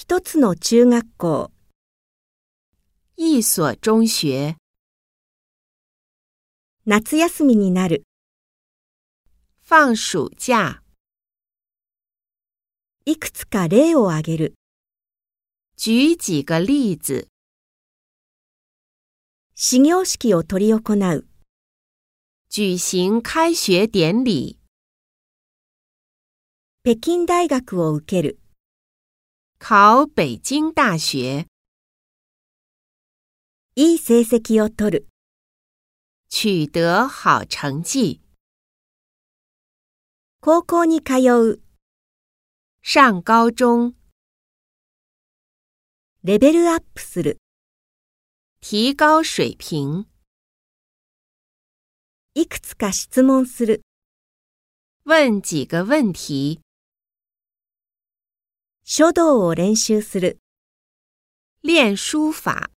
一つの中学校。一所中学。夏休みになる。放暑假。いくつか例を挙げる。举几个例子。始業式を取り行う。举行開学典礼。北京大学を受ける。考北京大学，いい成績を取る，取得好成绩。高校に通う，上高中。レベルアップする，提高水平。いくつか質問する，问几个问题。書道を練習する。練书法。